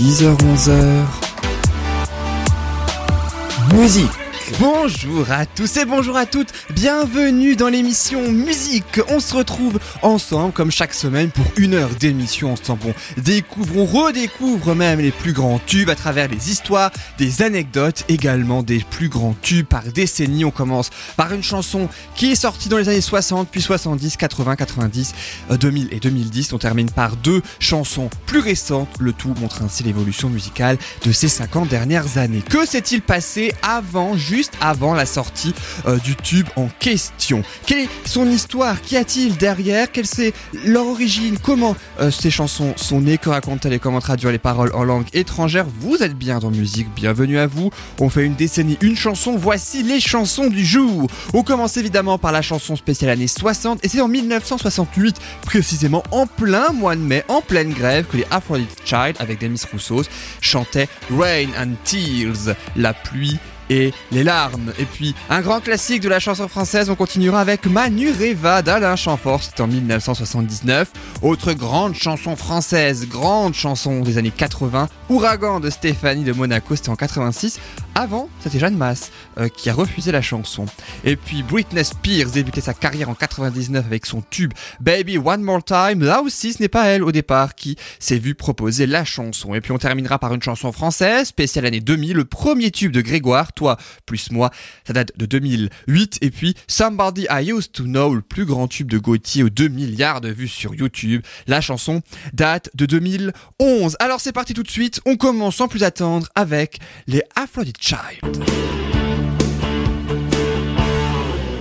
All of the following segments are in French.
10h-11h Musique Bonjour à tous et bonjour à toutes, bienvenue dans l'émission Musique. On se retrouve ensemble comme chaque semaine pour une heure d'émission ensemble. On découvre, on redécouvre même les plus grands tubes à travers les histoires, des anecdotes, également des plus grands tubes par décennie. On commence par une chanson qui est sortie dans les années 60, puis 70, 80, 90, 2000 et 2010. On termine par deux chansons plus récentes. Le tout montre ainsi l'évolution musicale de ces 50 dernières années. Que s'est-il passé avant, juste avant la sortie euh, du tube en question. Quelle est son histoire? Qu'y a-t-il derrière? Quelle c'est leur origine? Comment euh, ces chansons sont nées? Que racontent-elles? Comment traduire les paroles en langue étrangère? Vous êtes bien dans musique, bienvenue à vous. On fait une décennie, une chanson, voici les chansons du jour. On commence évidemment par la chanson spéciale année 60 et c'est en 1968, précisément en plein mois de mai, en pleine grève, que les Aphrodite Child avec Demis Roussos chantaient Rain and Tears, la pluie et les larmes. Et puis, un grand classique de la chanson française, on continuera avec Manu Reva d'Alain Chamfort, c'était en 1979. Autre grande chanson française, grande chanson des années 80, Ouragan de Stéphanie de Monaco, c'était en 86. Avant, c'était Jeanne Masse euh, qui a refusé la chanson. Et puis Britney Spears débutait sa carrière en 99 avec son tube Baby One More Time. Là aussi, ce n'est pas elle au départ qui s'est vue proposer la chanson. Et puis on terminera par une chanson française, spéciale année 2000, le premier tube de Grégoire, Plus moi. Ça date de 2008. Et puis Somebody I Used to Know, le plus grand tube de Gauthier aux 2 milliards de vues sur YouTube. La chanson date de 2011. Alors c'est parti tout de suite. On commence sans plus attendre avec les Aphrodite Child.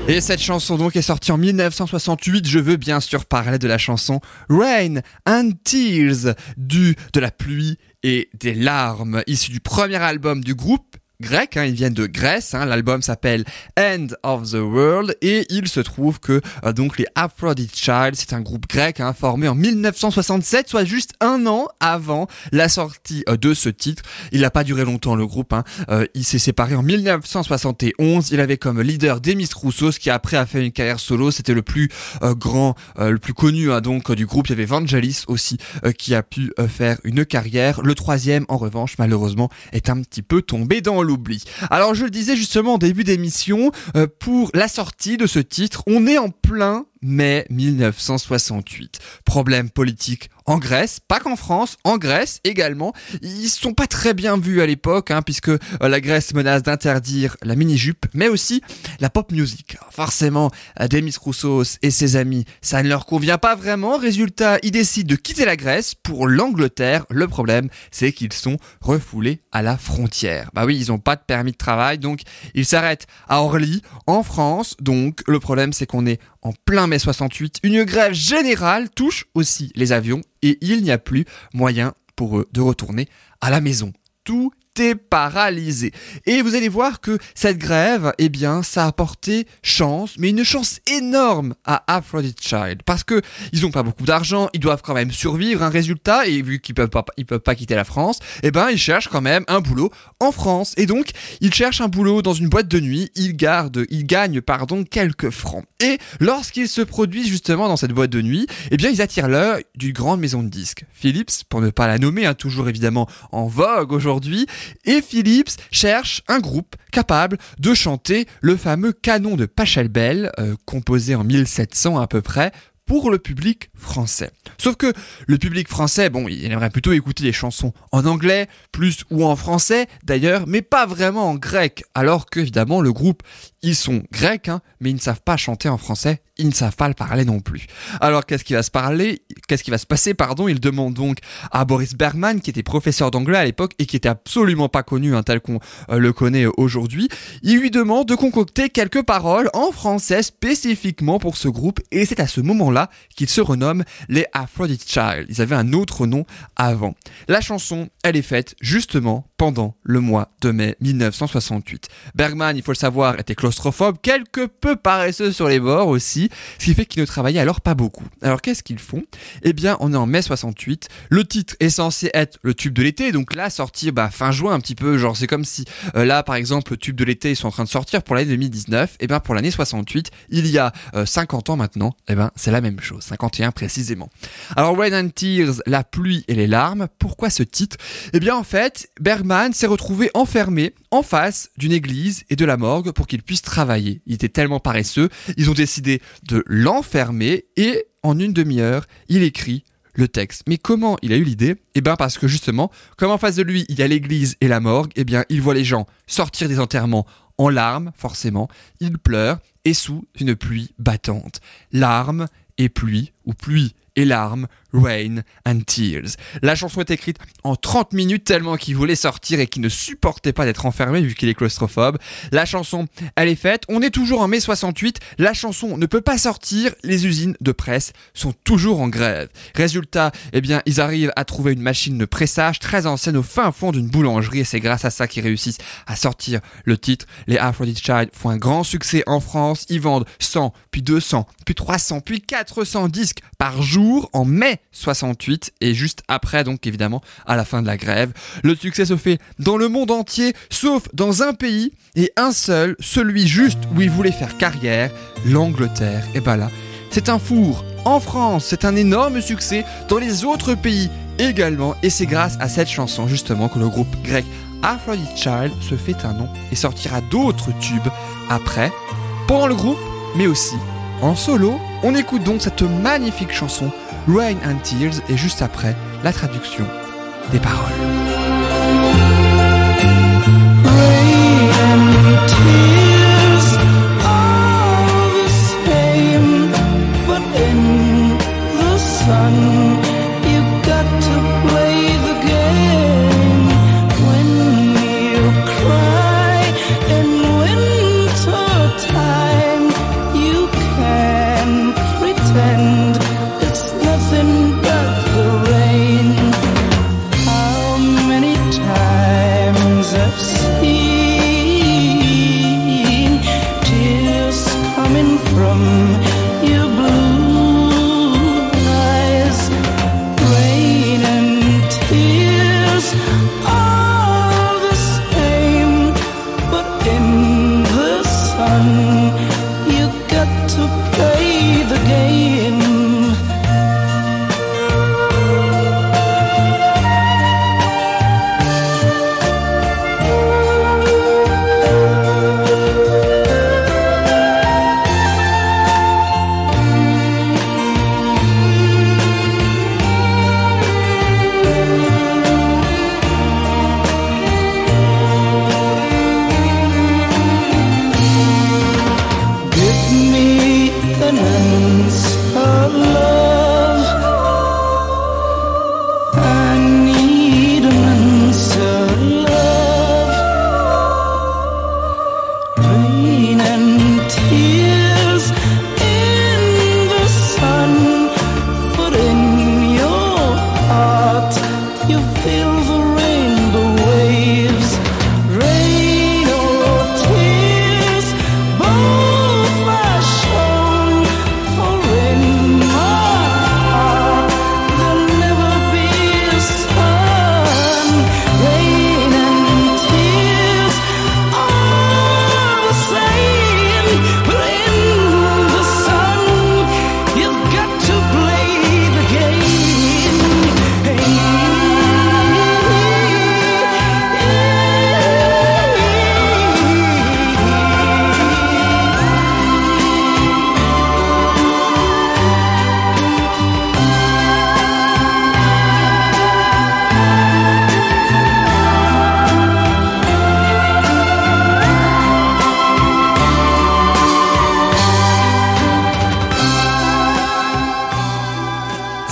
Et cette chanson donc est sortie en 1968. Je veux bien sûr parler de la chanson Rain and Tears, du de la pluie et des larmes, issue du premier album du groupe grec, hein, ils viennent de Grèce, hein, l'album s'appelle End of the World et il se trouve que euh, donc les Aphrodite Child, c'est un groupe grec hein, formé en 1967, soit juste un an avant la sortie euh, de ce titre. Il n'a pas duré longtemps le groupe, hein. euh, il s'est séparé en 1971, il avait comme leader Demis Roussos qui après a fait une carrière solo, c'était le plus grand, le plus connu donc du groupe, il y avait Vangelis aussi qui a pu faire une carrière. Le troisième en revanche malheureusement est un petit peu tombé dans Alors je le disais justement en début d'émission, euh, pour la sortie de ce titre, on est en plein mai 1968. Problème politique en Grèce, pas qu'en France, en Grèce également. Ils sont pas très bien vus à l'époque, hein, puisque euh, la Grèce menace d'interdire la mini-jupe, mais aussi la pop music. forcément, euh, Demis Roussos et ses amis, ça ne leur convient pas vraiment. Résultat, ils décident de quitter la Grèce pour l'Angleterre. Le problème, c'est qu'ils sont refoulés à la frontière. Bah oui, ils ont pas de permis de travail, donc ils s'arrêtent à Orly, en France. Donc le problème, c'est qu'on est en plein mai 68. Une grève générale touche aussi les avions et il n'y a plus moyen pour eux de retourner à la maison. Paralysé. Et vous allez voir que cette grève, eh bien, ça a porté chance, mais une chance énorme à Aphrodite Child. Parce que ils ont pas beaucoup d'argent, ils doivent quand même survivre un résultat, et vu qu'ils peuvent pas, ils peuvent pas quitter la France, eh ben, ils cherchent quand même un boulot en France. Et donc, ils cherchent un boulot dans une boîte de nuit, ils gardent, ils gagnent, pardon, quelques francs. Et lorsqu'ils se produisent justement dans cette boîte de nuit, eh bien, ils attirent l'œil d'une grande maison de disques. Philips, pour ne pas la nommer, hein, toujours évidemment en vogue aujourd'hui, et Philips cherche un groupe capable de chanter le fameux canon de Pachelbel, euh, composé en 1700 à peu près, pour le public français. Sauf que le public français, bon, il aimerait plutôt écouter des chansons en anglais, plus ou en français d'ailleurs, mais pas vraiment en grec, alors que évidemment le groupe, ils sont grecs, hein, mais ils ne savent pas chanter en français, ils ne savent pas le parler non plus. Alors qu'est-ce qui va se parler Qu'est-ce qui va se passer Pardon, il demande donc à Boris Bergman, qui était professeur d'anglais à l'époque et qui était absolument pas connu hein, tel qu'on euh, le connaît aujourd'hui. Il lui demande de concocter quelques paroles en français spécifiquement pour ce groupe et c'est à ce moment-là là qu'ils se renomment les Aphrodite Child. Ils avaient un autre nom avant. La chanson, elle est faite justement pendant le mois de mai 1968. Bergman, il faut le savoir, était quelque peu paresseux sur les bords aussi, ce qui fait qu'il ne travaillait alors pas beaucoup. Alors qu'est-ce qu'ils font? Eh bien, on est en mai 68, le titre est censé être le tube de l'été, donc là, sortir bah, fin juin un petit peu, genre c'est comme si euh, là, par exemple, le tube de l'été, ils sont en train de sortir pour l'année 2019, et bien pour l'année 68, il y a 50 euh, ans maintenant, et ben c'est la même chose, 51 précisément. Alors Rain and Tears, la pluie et les larmes, pourquoi ce titre? Eh bien en fait, Bergman s'est retrouvé enfermé en face d'une église et de la morgue pour qu'il puisse travailler. Il était tellement paresseux, ils ont décidé de l'enfermer et en une demi-heure, il écrit le texte. Mais comment il a eu l'idée? Eh bien parce que justement, comme en face de lui, il y a l'église et la morgue, eh bien il voit les gens sortir des enterrements en larmes, forcément, il pleure et sous une pluie battante. Larmes et pluie, ou pluie et larmes, Rain and Tears. La chanson est écrite en 30 minutes tellement qu'il voulait sortir et qu'il ne supportait pas d'être enfermé vu qu'il est claustrophobe. La chanson, elle est faite. On est toujours en mai 68. La chanson ne peut pas sortir. Les usines de presse sont toujours en grève. Résultat, eh bien, ils arrivent à trouver une machine de pressage très ancienne au fin fond d'une boulangerie et c'est grâce à ça qu'ils réussissent à sortir le titre. Les Aphrodite Child font un grand succès en France. Ils vendent 100, puis 200, puis 300, puis 400 disques par jour en mai 68 et juste après donc évidemment à la fin de la grève. Le succès se fait dans le monde entier sauf dans un pays et un seul, celui juste où il voulait faire carrière, l'Angleterre. Et bah là, c'est un four. En France, c'est un énorme succès dans les autres pays également et c'est grâce à cette chanson justement que le groupe grec Aphrodite Child se fait un nom et sortira d'autres tubes après, pendant le groupe, mais aussi en solo. On écoute donc cette magnifique chanson Rain and Tears et juste après la traduction des paroles.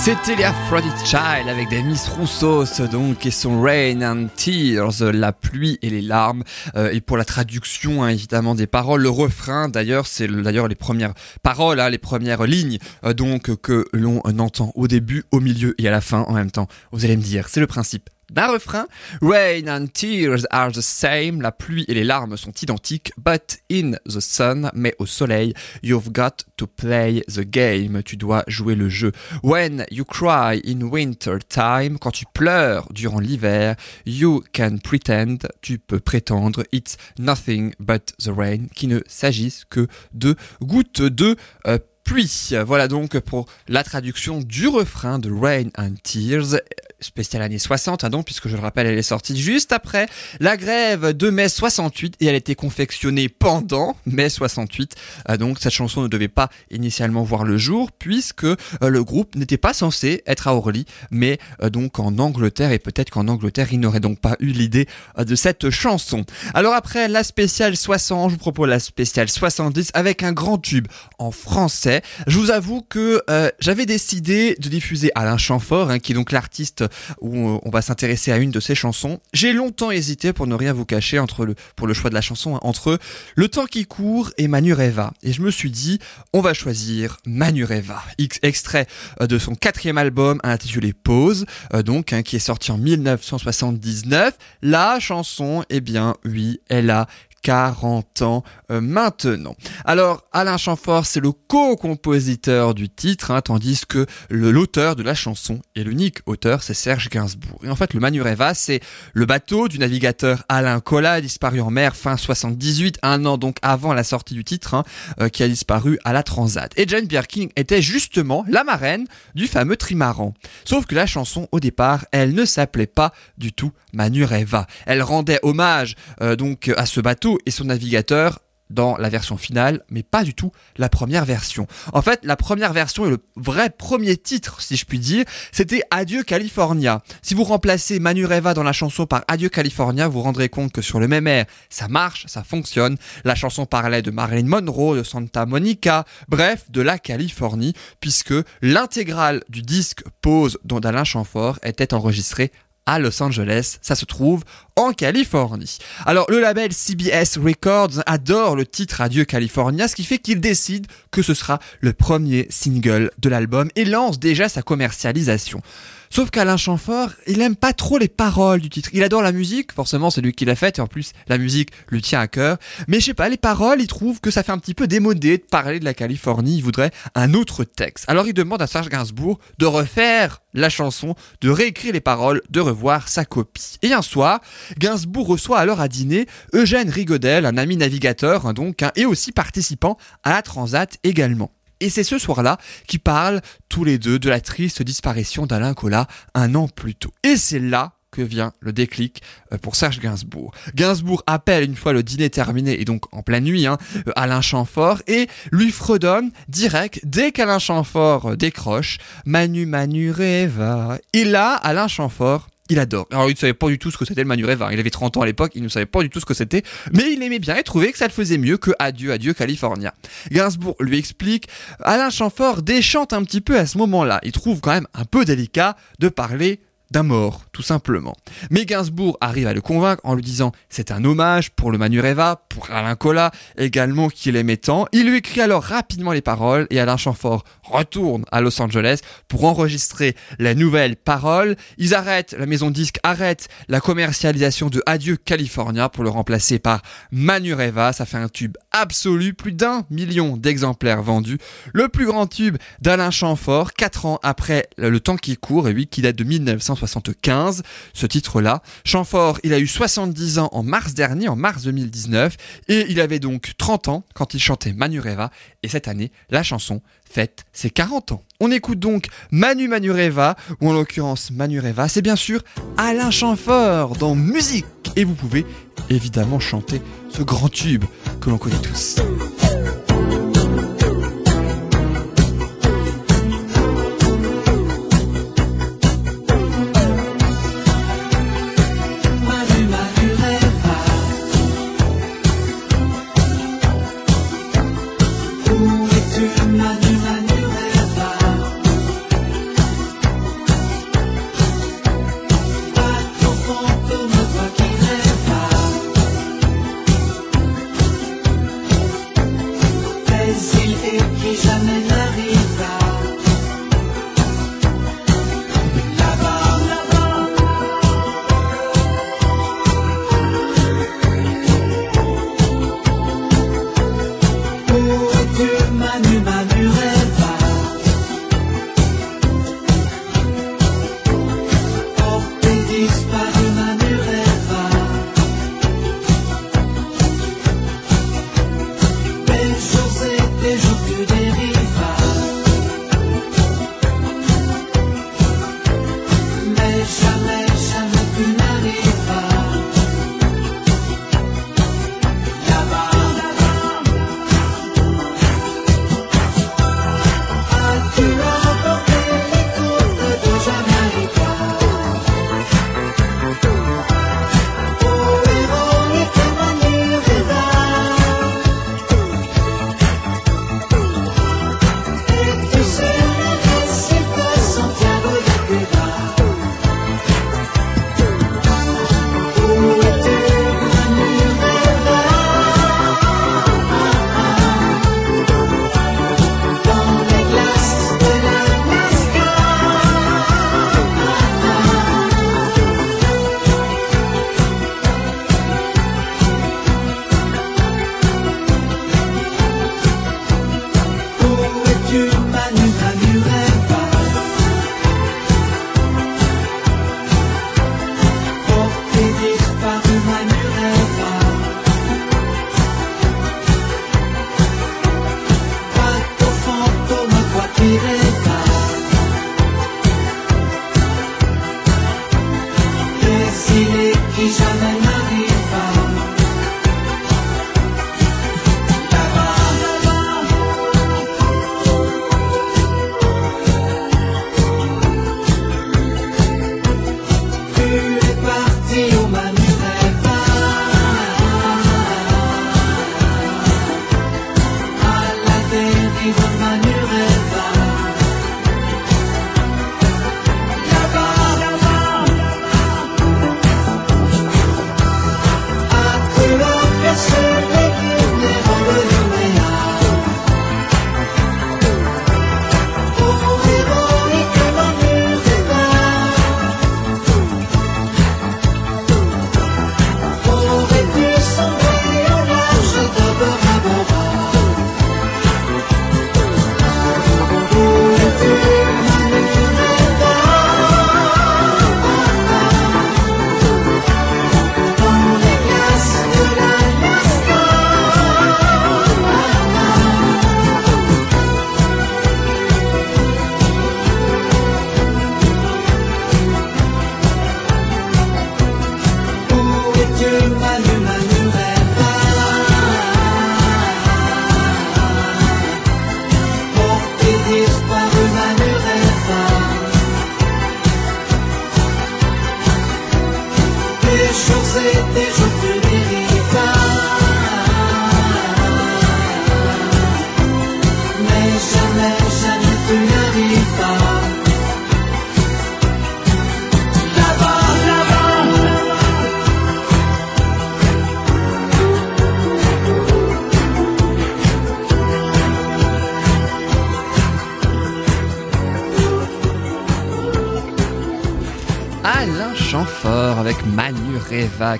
C'était les Aphrodite Child avec des Miss Roussos donc et son Rain and Tears, la pluie et les larmes. Euh, et pour la traduction hein, évidemment des paroles, le refrain d'ailleurs c'est d'ailleurs les premières paroles, hein, les premières lignes euh, donc que l'on entend au début, au milieu et à la fin en même temps. Vous allez me dire, c'est le principe d'un refrain. Rain and tears are the same. La pluie et les larmes sont identiques. But in the sun, mais au soleil, you've got to play the game. Tu dois jouer le jeu. When you cry in winter time, quand tu pleures durant l'hiver, you can pretend, tu peux prétendre, it's nothing but the rain, qu'il ne s'agisse que de gouttes de euh, pluie. Voilà donc pour la traduction du refrain de Rain and Tears spéciale année 60, hein, donc, puisque je le rappelle, elle est sortie juste après la grève de mai 68 et elle a été confectionnée pendant mai 68. Euh, donc, cette chanson ne devait pas initialement voir le jour puisque euh, le groupe n'était pas censé être à Orly, mais euh, donc en Angleterre et peut-être qu'en Angleterre, il n'aurait donc pas eu l'idée de cette chanson. Alors après la spéciale 60, je vous propose la spéciale 70 avec un grand tube en français. Je vous avoue que j'avais décidé de diffuser Alain Chamfort, hein, qui est donc l'artiste où on va s'intéresser à une de ses chansons. J'ai longtemps hésité pour ne rien vous cacher entre le, pour le choix de la chanson, hein, entre Le temps qui court et Manureva. Et je me suis dit, on va choisir Manureva. Extrait euh, de son quatrième album intitulé Pause, euh, donc, hein, qui est sorti en 1979. La chanson, eh bien, oui, elle a 40 ans euh, maintenant. Alors Alain Chamfort, c'est le co-compositeur du titre, hein, tandis que l'auteur de la chanson et l'unique auteur, c'est Serge Gainsbourg. Et en fait, le Manureva, c'est le bateau du navigateur Alain Collat, disparu en mer fin 78, un an donc avant la sortie du titre, hein, euh, qui a disparu à la Transat. Et Jane Birkin était justement la marraine du fameux trimaran. Sauf que la chanson, au départ, elle ne s'appelait pas du tout Manureva. Elle rendait hommage euh, donc à ce bateau et son navigateur dans la version finale, mais pas du tout la première version. En fait, la première version et le vrai premier titre, si je puis dire, c'était Adieu California. Si vous remplacez Manureva dans la chanson par Adieu California, vous, rendrez compte que sur le même air, ça marche, ça fonctionne. La chanson parlait de Marilyn Monroe, de Santa Monica, bref, de la Californie, puisque l'intégrale du disque Pause dont Alain Chamfort était enregistrée à Los Angeles. Ça se trouve en Californie. Alors le label CBS Records adore le titre Adieu California, ce qui fait qu'il décide que ce sera le premier single de l'album et lance déjà sa commercialisation. Sauf qu'Alain Chamfort, il aime pas trop les paroles du titre. Il adore la musique, forcément c'est lui qui l'a faite, et en plus la musique lui tient à cœur. Mais je sais pas, les paroles, il trouve que ça fait un petit peu démodé de parler de la Californie, il voudrait un autre texte. Alors il demande à Serge Gainsbourg de refaire la chanson, de réécrire les paroles, de revoir sa copie. Et un soir, Gainsbourg reçoit alors à dîner Eugène Rigodel, un ami navigateur hein, donc, hein, et aussi participant à la Transat également. Et c'est ce soir-là qu'ils parlent tous les deux de la triste disparition d'Alain Collat un an plus tôt. Et c'est là que vient le déclic euh, pour Serge Gainsbourg. Gainsbourg appelle une fois le dîner terminé et donc en pleine nuit hein, euh, Alain Chamfort et lui fredonne direct dès qu'Alain Chamfort euh, décroche Manu Manu Reva. Et là Alain Chamfort il adore. Alors il ne savait pas du tout ce que c'était le Manureva. Il avait 30 ans à l'époque, il ne savait pas du tout ce que c'était, mais il aimait bien et trouvait que ça le faisait mieux que Adieu, Adieu California. Gainsbourg lui explique, Alain Chamfort déchante un petit peu à ce moment-là. Il trouve quand même un peu délicat de parler d'un mort, tout simplement. Mais Gainsbourg arrive à le convaincre en lui disant c'est un hommage pour le Manureva, pour Alain Collat également qu'il aimait tant. Il lui écrit alors rapidement les paroles et Alain Chamfort retourne à Los Angeles pour enregistrer les nouvelles paroles. Ils arrêtent, la maison disque arrête la commercialisation de Adieu California pour le remplacer par Manureva. Ça fait un tube absolu, plus d'un million d'exemplaires vendus. Le plus grand tube d'Alain Chamfort, 4 ans après le temps qui court et oui, qui date de 1900 1975, ce titre-là. Chamfort, il a eu 70 ans en mars dernier, en mars 2019, et il avait donc 30 ans quand il chantait Manureva, et cette année, la chanson fête ses 40 ans. On écoute donc Manu Manureva, ou en l'occurrence Manureva, c'est bien sûr Alain Chamfort dans Musique, et vous pouvez évidemment chanter ce grand tube que l'on connaît tous.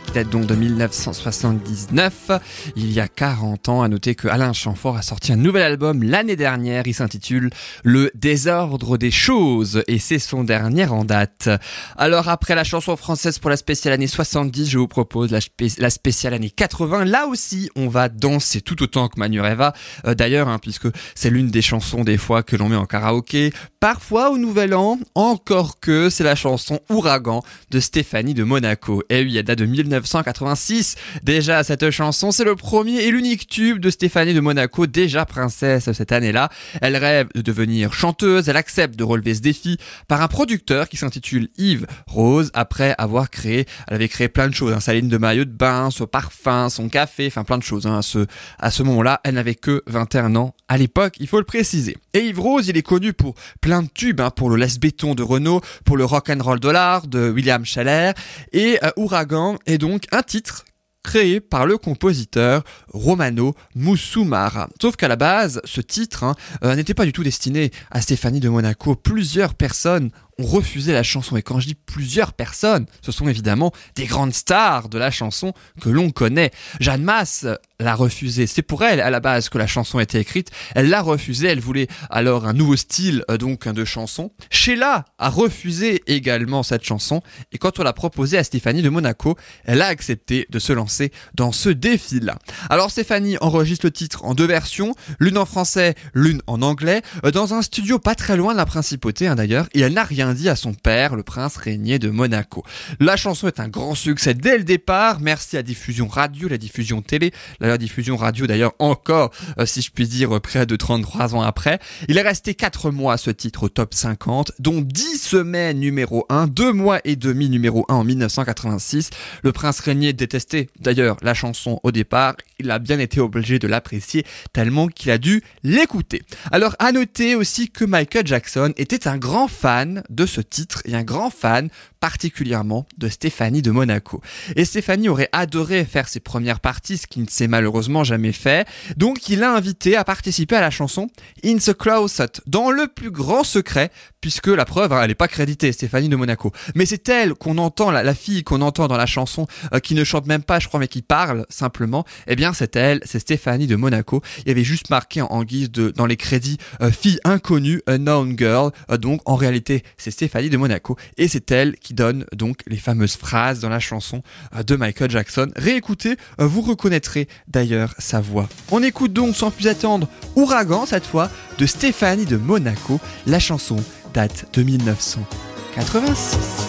Qui date donc de 1979. Il y a 40 ans, à noter que Alain Chamfort a sorti un nouvel album l'année dernière. Il s'intitule Le désordre des choses et c'est son dernier en date. Alors après la chanson française pour la spéciale année 70, je vous propose la, spéciale année 80. Là aussi, on va danser tout autant que Manureva. Euh, d'ailleurs, hein, puisque c'est l'une des chansons des fois que l'on met en karaoké, parfois au Nouvel An, encore que c'est la chanson Ouragan de Stéphanie de Monaco. Et oui, elle date de 1986. Déjà, cette chanson, c'est le premier et l'unique tube de Stéphanie de Monaco, déjà princesse cette année-là. Elle rêve de devenir chanteuse, elle accepte de relever ce défi par un producteur qui s'intitule Yves Rose, après avoir créé, elle avait créé plein de choses, hein, sa ligne de maillot de bain, son parfum, son café, enfin plein de choses. Hein, à ce moment-là, elle n'avait que 21 ans à l'époque, il faut le préciser. Et Yves Rose, il est connu pour plein de tubes, hein, pour le laisse béton de Renault, pour le rock and roll dollar de William Schaller et euh, Ouragan est donc un titre créé par le compositeur Romano Musumara. Sauf qu'à la base, ce titre hein, euh, n'était pas du tout destiné à Stéphanie de Monaco. Plusieurs personnes ont refusé la chanson. Et quand je dis plusieurs personnes, ce sont évidemment des grandes stars de la chanson que l'on connaît. Jeanne Masse l'a refusé. C'est pour elle, à la base, que la chanson été écrite. Elle l'a refusé. Elle voulait alors un nouveau style, euh, donc, de chanson. Sheila a refusé également cette chanson. Et quand on l'a proposé à Stéphanie de Monaco, elle a accepté de se lancer dans ce défi-là. Alors, Stéphanie enregistre le titre en deux versions, l'une en français, l'une en anglais, euh, dans un studio pas très loin de la principauté, hein, d'ailleurs. Et elle n'a rien à son père, le prince régnier de Monaco. La chanson est un grand succès dès le départ, merci à diffusion radio, la diffusion télé, la diffusion radio d'ailleurs encore, euh, si je puis dire, près de 33 ans après. Il est resté 4 mois ce titre au top 50, dont 10 semaines numéro 1, 2 mois et demi numéro 1 en 1986. Le prince régnier détestait d'ailleurs la chanson au départ, il a bien été obligé de l'apprécier tellement qu'il a dû l'écouter. Alors à noter aussi que Michael Jackson était un grand fan de ce titre et un grand fan particulièrement de Stéphanie de Monaco. Et Stéphanie aurait adoré faire ses premières parties, ce qui ne s'est malheureusement jamais fait. Donc il l'a invité à participer à la chanson In the Closet, dans le plus grand secret, puisque la preuve, hein, elle n'est pas créditée, Stéphanie de Monaco. Mais c'est elle qu'on entend, la, fille qu'on entend dans la chanson, euh, qui ne chante même pas, je crois, mais qui parle simplement. Eh bien, c'est elle, c'est Stéphanie de Monaco. Il y avait juste marqué en, guise de, dans les crédits, euh, fille inconnue, unknown girl. Euh, donc, en réalité, c'est Stéphanie de Monaco. Et c'est elle qui donne donc les fameuses phrases dans la chanson de Michael Jackson. Réécoutez, vous reconnaîtrez d'ailleurs sa voix. On écoute donc sans plus attendre Ouragan cette fois de Stéphanie de Monaco, la chanson date de 1986.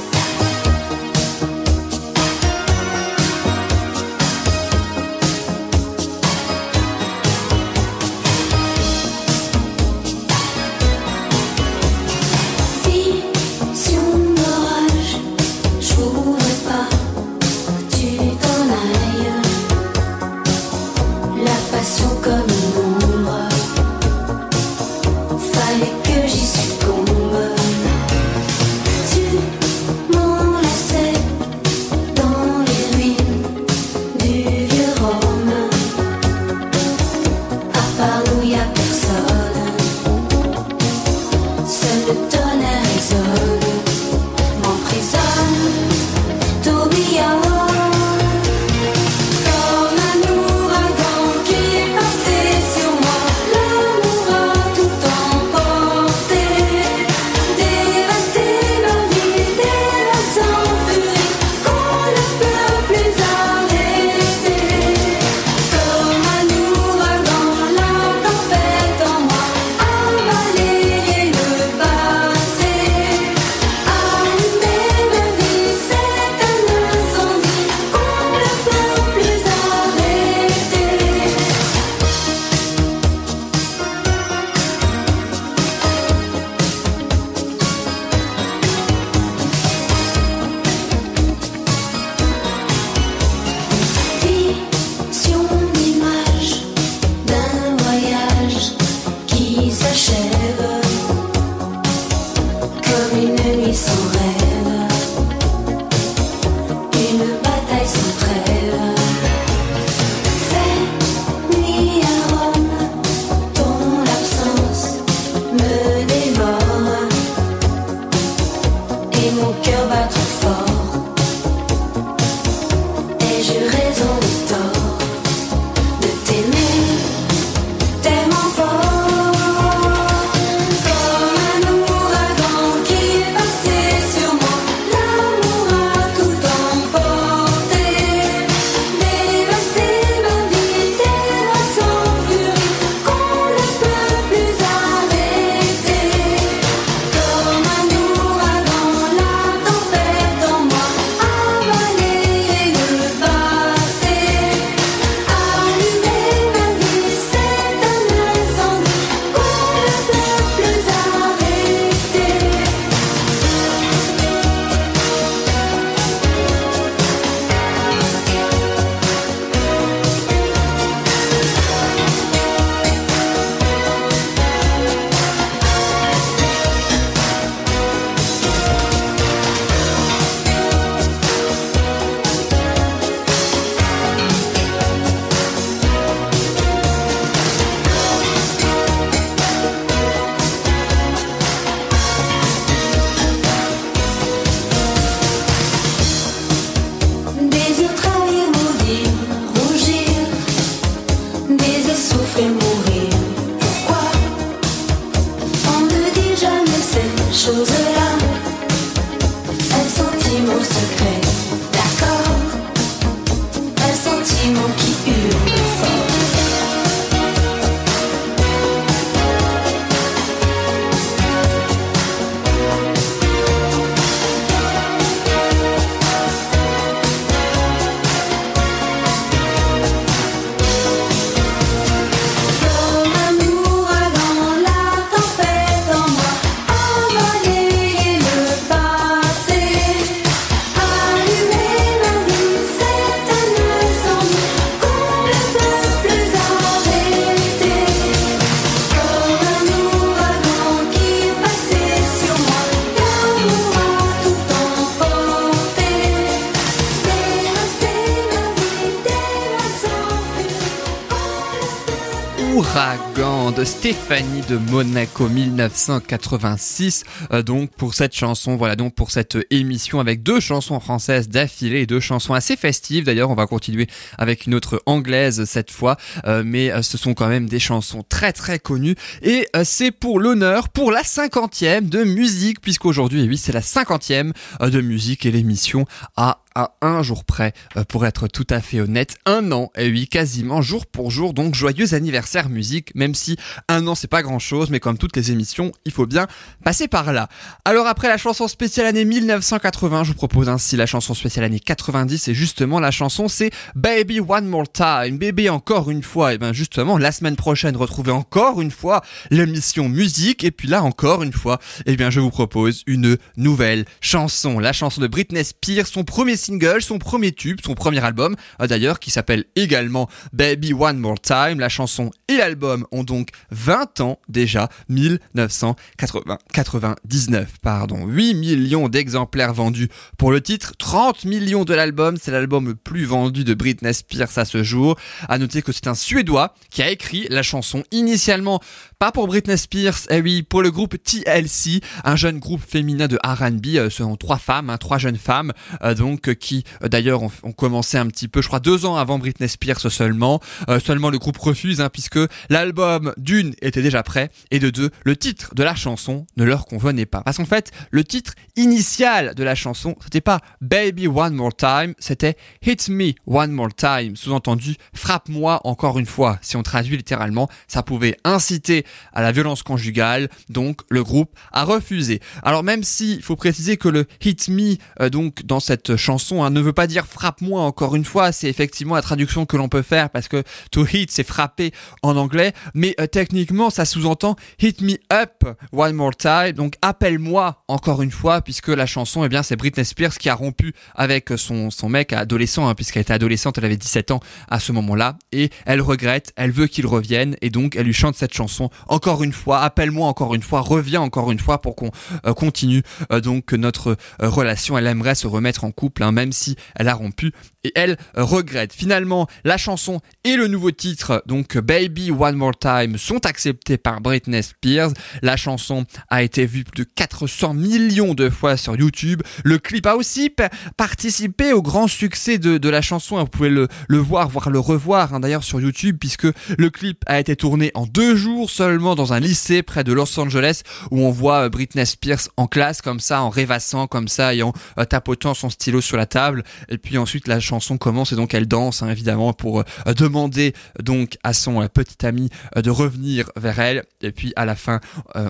Ouragan de Stéphanie de Monaco 1986 euh, donc pour cette chanson voilà donc pour cette émission avec deux chansons françaises d'affilée et deux chansons assez festives. D'ailleurs on va continuer avec une autre anglaise cette fois. Euh, mais euh, ce sont quand même des chansons très très connues. Et euh, c'est pour l'honneur pour la cinquantième de musique puisqu'aujourd'hui oui c'est la cinquantième de musique et l'émission a à un jour près, euh, pour être tout à fait honnête, un an, et oui, quasiment jour pour jour, donc joyeux anniversaire musique, même si un an c'est pas grand chose, mais comme toutes les émissions, il faut bien passer par là. Alors après la chanson spéciale année 1980, je vous propose ainsi la chanson spéciale année 90, et justement la chanson c'est Baby One More Time, bébé encore une fois, et bien justement la semaine prochaine, retrouvez encore une fois l'émission musique, et puis là encore une fois, et bien je vous propose une nouvelle chanson, la chanson de Britney Spears, son premier son premier tube, son premier album, euh, d'ailleurs, qui s'appelle également Baby One More Time. La chanson et l'album ont donc 20 ans déjà, 1999, pardon. 8 millions d'exemplaires vendus pour le titre, 30 millions de l'album, c'est l'album le plus vendu de Britney Spears à ce jour. À noter que c'est un Suédois qui a écrit la chanson initialement pas pour Britney Spears, eh oui, pour le groupe TLC, un jeune groupe féminin de R&B, euh, ce sont trois femmes, hein, trois jeunes femmes, euh, donc euh, qui euh, d'ailleurs ont, ont commencé un petit peu, je crois deux ans avant Britney Spears seulement. Euh, seulement le groupe refuse, hein, puisque l'album d'une était déjà prêt et de deux, le titre de la chanson ne leur convenait pas. Parce qu'en fait, le titre initial de la chanson, c'était pas Baby One More Time, c'était Hit Me One More Time, sous-entendu frappe-moi encore une fois. Si on traduit littéralement, ça pouvait inciter à la violence conjugale, donc le groupe a refusé. Alors même si il faut préciser que le Hit Me euh, donc dans cette chanson hein, ne veut pas dire frappe-moi encore une fois, c'est effectivement la traduction que l'on peut faire parce que to hit c'est frapper en anglais, mais euh, techniquement ça sous-entend hit me up one more time, donc appelle-moi encore une fois puisque la chanson eh bien c'est Britney Spears qui a rompu avec son son mec adolescent hein, puisqu'elle était adolescente, elle avait 17 ans à ce moment-là. Et elle regrette, elle veut qu'il revienne. Et donc elle lui chante cette chanson encore une fois, appelle-moi encore une fois, reviens encore une fois pour qu'on euh, continue euh, donc notre euh, relation. Elle aimerait se remettre en couple, hein, même si elle a rompu et elle regrette. Finalement, la chanson et le nouveau titre, donc Baby One More Time, sont acceptés par Britney Spears. La chanson a été vue plus de 400 millions de fois sur YouTube. Le clip a aussi pa- participé au grand succès de, la chanson. Vous pouvez le, le voir, voire le revoir hein, d'ailleurs sur YouTube, puisque le clip a été tourné en deux jours seulement dans un lycée près de Los Angeles, où on voit euh, Britney Spears en classe comme ça, en rêvassant comme ça et en euh, tapotant son stylo sur la table. Et puis ensuite la chanson commence et donc elle danse hein, évidemment pour euh, demander donc à son euh, petit ami de revenir vers elle. Et puis à la fin,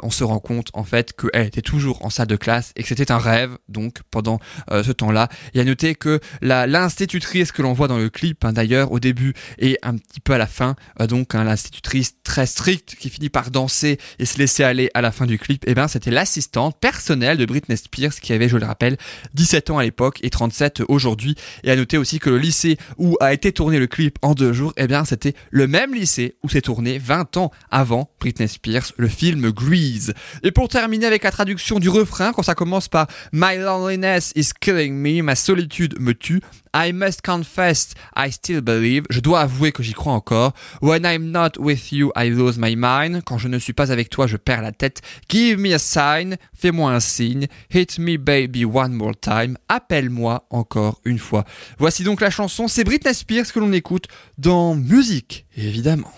on se rend compte en fait qu'elle était toujours en salle de classe et que c'était un rêve. Donc pendant ce temps-là, il y a noté que l'institutrice que l'on voit dans le clip hein, d'ailleurs au début et un petit peu à la fin, donc hein, l'institutrice très stricte qui finit par danser et se laisser aller à la fin du clip, et ben c'était l'assistante personnelle de Britney Spears qui avait, je le rappelle, 17 ans à l'époque et 37 aujourd'hui. Et à noter aussi que le lycée où a été tourné le clip en deux jours, et bien c'était le même lycée où s'est tourné 20 ans avant Britney Spears, le film Grease. Et pour terminer avec la traduction du refrain, quand ça commence par My loneliness is killing me, ma solitude me tue, I must confess, I still believe. Je dois avouer que j'y crois encore. When I'm not with you, I lose my mind. Quand je ne suis pas avec toi, je perds la tête. Give me a sign. Fais-moi un signe. Hit me baby one more time. Appelle-moi encore une fois. Voici donc la chanson. C'est Britney Spears que l'on écoute dans musique, évidemment.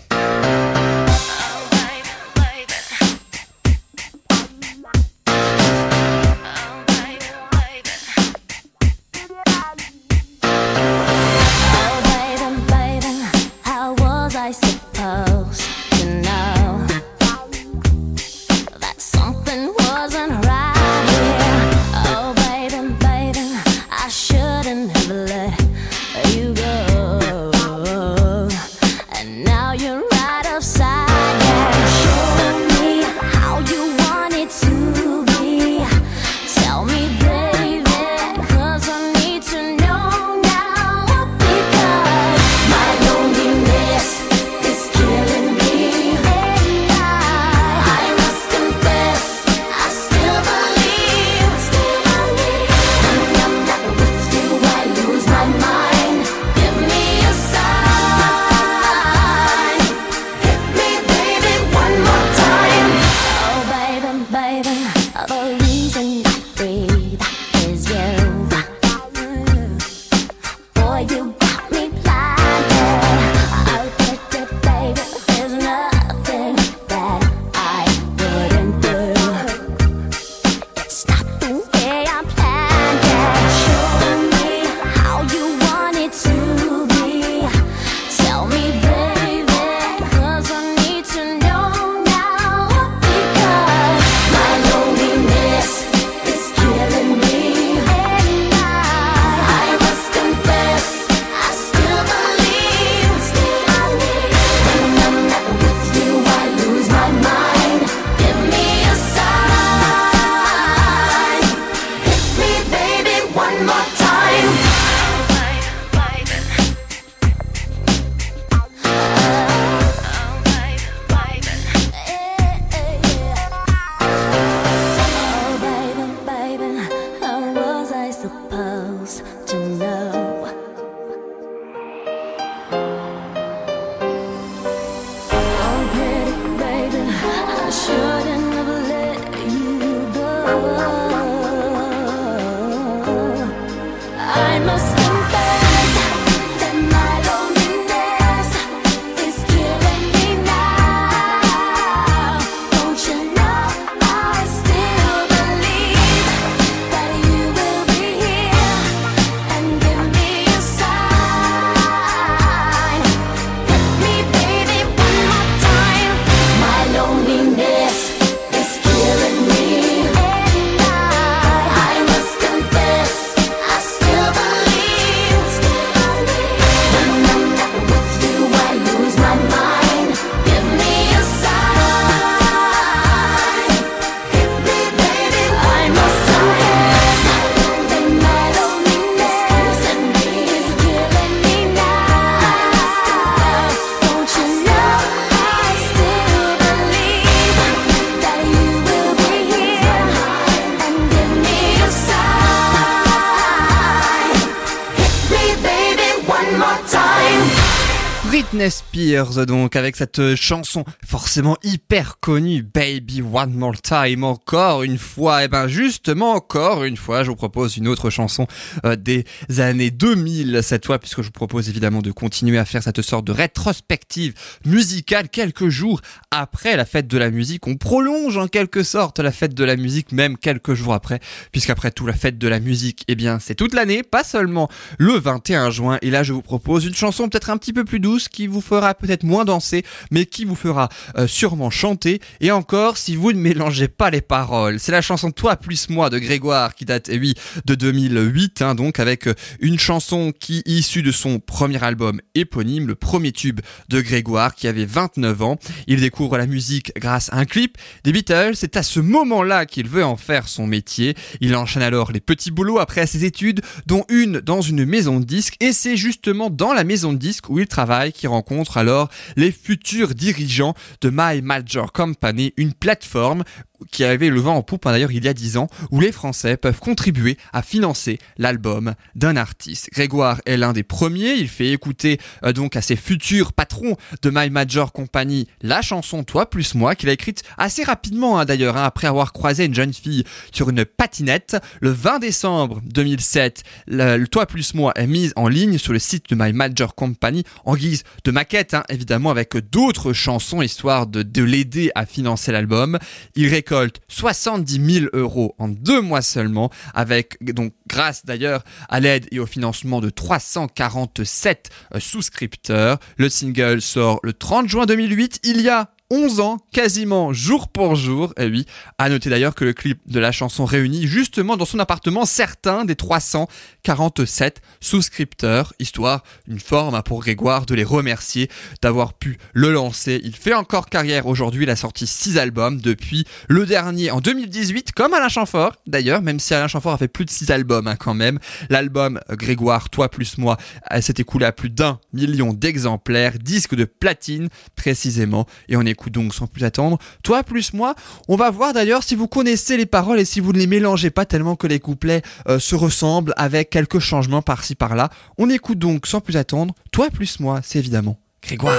Britney Spears donc avec cette chanson forcément hyper connue Baby One More Time encore une fois. Et ben justement encore une fois je vous propose une autre chanson euh, des années 2000 cette fois puisque je vous propose évidemment de continuer à faire cette sorte de rétrospective musicale quelques jours après la fête de la musique. On prolonge en quelque sorte la fête de la musique même quelques jours après puisqu'après tout la fête de la musique eh bien c'est toute l'année pas seulement le 21 juin. Et là je vous propose une chanson peut-être un petit peu plus douce qui vous fera peut-être moins danser mais qui vous fera euh, sûrement chanter. Et encore si vous ne mélangez pas les paroles. C'est la chanson Toi plus moi de Grégoire qui date eh oui de 2008 hein, donc avec euh, une chanson qui issue de son premier album éponyme le premier tube de Grégoire qui avait 29 ans. Il découvre la musique grâce à un clip des Beatles. C'est à ce moment-là qu'il veut en faire son métier. Il enchaîne alors les petits boulots après ses études dont une dans une maison de disques. Et c'est justement dans la maison de disques où il travaille qu'il rencontre alors les futurs dirigeants de My Major Company, une plateforme qui avait le vent en poupe hein, d'ailleurs il y a 10 ans, où les Français peuvent contribuer à financer l'album d'un artiste. Grégoire est l'un des premiers, il fait écouter euh, donc à ses futurs patrons de My Major Company la chanson Toi plus moi, qu'il a écrite assez rapidement hein, d'ailleurs, hein, après avoir croisé une jeune fille sur une patinette. Le 20 décembre 2007, le, le Toi plus moi est mise en ligne sur le site de My Major Company en guise de maquette, évidemment avec d'autres chansons histoire de, de l'aider à financer l'album. Il récolte 70 000 euros en deux mois seulement, avec donc grâce d'ailleurs à l'aide et au financement de 347 euh, souscripteurs. Le single sort le 30 juin 2008. Il y a 11 ans, quasiment jour pour jour. Et oui, à noter d'ailleurs que le clip de la chanson réunit justement dans son appartement certains des 347 souscripteurs, histoire une forme hein, pour Grégoire de les remercier d'avoir pu le lancer. Il fait encore carrière aujourd'hui, il a sorti 6 albums depuis le dernier en 2018, comme Alain Chamfort d'ailleurs, même si Alain Chamfort a fait plus de 6 albums hein, quand même. L'album Grégoire, Toi plus moi, euh, s'est écoulé à plus d'un million d'exemplaires, disque de platine précisément, et on écoute donc sans plus attendre. Toi plus moi, on va voir d'ailleurs si vous connaissez les paroles et si vous ne les mélangez pas tellement que les couplets euh, se ressemblent avec quelques changements par-ci par-là. On écoute donc sans plus attendre. Toi plus moi, c'est évidemment Grégoire.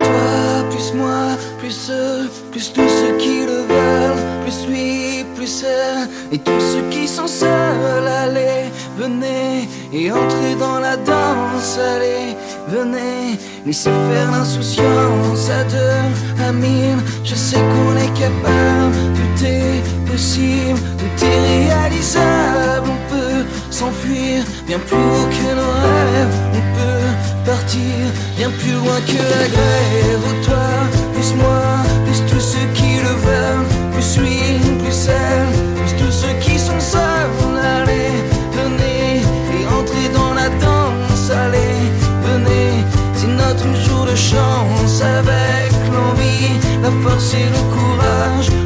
Toi, plus moi, plus eux, plus tous ceux qui le veulent, plus lui, plus elle, et tous ceux qui sont seuls, venez, et entrez dans la danse, allez, venez, laissez faire l'insouciance à deux, à mille, je sais qu'on est capable, tout est possible, tout est réalisable, on peut s'enfuir bien plus haut que nos rêves, on peut partir bien plus loin que la grève. Oh, toi, plus moi, plus tous ceux qui le veulent, plus lui, plus elle, chance avec l'envie, la force et le courage,